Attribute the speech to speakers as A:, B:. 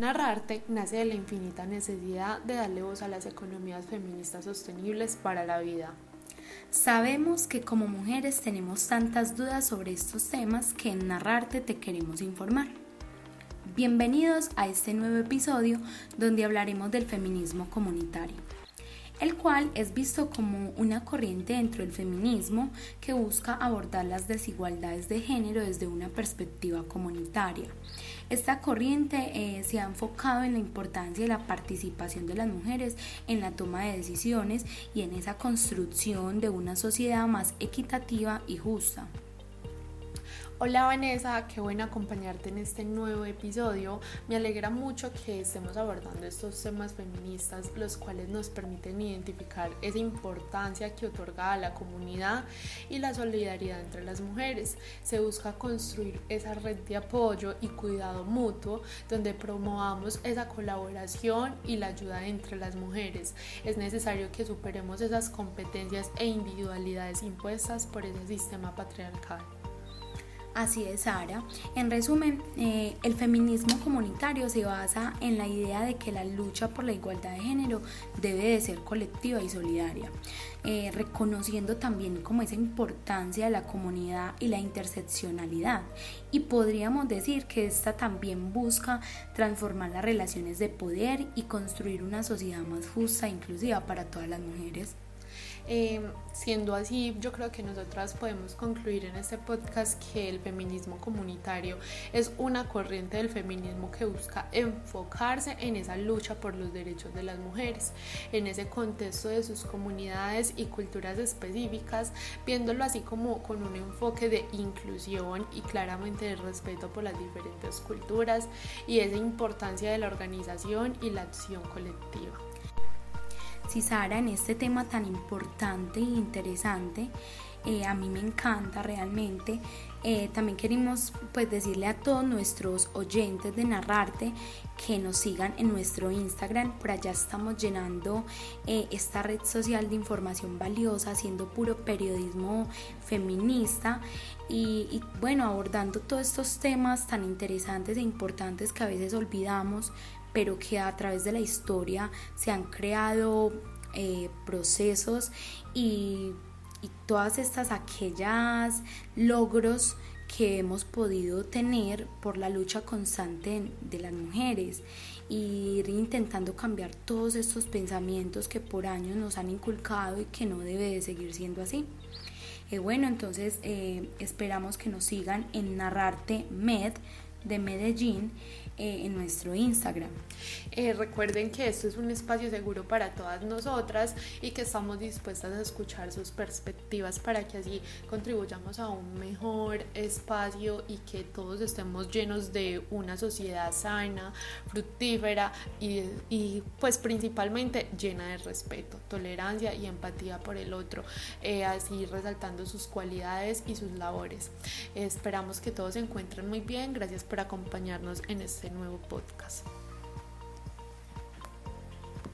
A: Narrarte nace de la infinita necesidad de darle voz a las economías feministas sostenibles para la vida.
B: Sabemos que como mujeres tenemos tantas dudas sobre estos temas que en Narrarte te queremos informar. Bienvenidos a este nuevo episodio donde hablaremos del feminismo comunitario el cual es visto como una corriente dentro del feminismo que busca abordar las desigualdades de género desde una perspectiva comunitaria. Esta corriente eh, se ha enfocado en la importancia de la participación de las mujeres en la toma de decisiones y en esa construcción de una sociedad más equitativa y justa.
A: Hola Vanessa, qué bueno acompañarte en este nuevo episodio. Me alegra mucho que estemos abordando estos temas feministas, los cuales nos permiten identificar esa importancia que otorga a la comunidad y la solidaridad entre las mujeres. Se busca construir esa red de apoyo y cuidado mutuo donde promovamos esa colaboración y la ayuda entre las mujeres. Es necesario que superemos esas competencias e individualidades impuestas por ese sistema patriarcal.
B: Así es, Sara. En resumen, eh, el feminismo comunitario se basa en la idea de que la lucha por la igualdad de género debe de ser colectiva y solidaria, eh, reconociendo también como esa importancia de la comunidad y la interseccionalidad. Y podríamos decir que esta también busca transformar las relaciones de poder y construir una sociedad más justa e inclusiva para todas las mujeres.
A: Em, siendo así, yo creo que nosotras podemos concluir en este podcast que el feminismo comunitario es una corriente del feminismo que busca enfocarse en esa lucha por los derechos de las mujeres, en ese contexto de sus comunidades y culturas específicas, viéndolo así como con un enfoque de inclusión y claramente de respeto por las diferentes culturas y esa importancia de la organización y la acción colectiva.
B: Sara, en este tema tan importante e interesante, eh, a mí me encanta realmente. Eh, también queremos pues decirle a todos nuestros oyentes de Narrarte que nos sigan en nuestro Instagram. Por allá estamos llenando eh, esta red social de información valiosa, haciendo puro periodismo feminista y, y bueno, abordando todos estos temas tan interesantes e importantes que a veces olvidamos, pero que a través de la historia se han creado eh, procesos y, todas estas aquellas logros que hemos podido tener por la lucha constante de las mujeres y ir intentando cambiar todos estos pensamientos que por años nos han inculcado y que no debe de seguir siendo así. Eh, bueno, entonces eh, esperamos que nos sigan en Narrarte Med de Medellín eh, en nuestro Instagram.
A: Eh, recuerden que esto es un espacio seguro para todas nosotras y que estamos dispuestas a escuchar sus perspectivas para que así contribuyamos a un mejor espacio y que todos estemos llenos de una sociedad sana, fructífera y, y pues principalmente llena de respeto, tolerancia y empatía por el otro, eh, así resaltando sus cualidades y sus labores. esperamos que todos se encuentren muy bien. Gracias por acompañarnos en este nuevo podcast.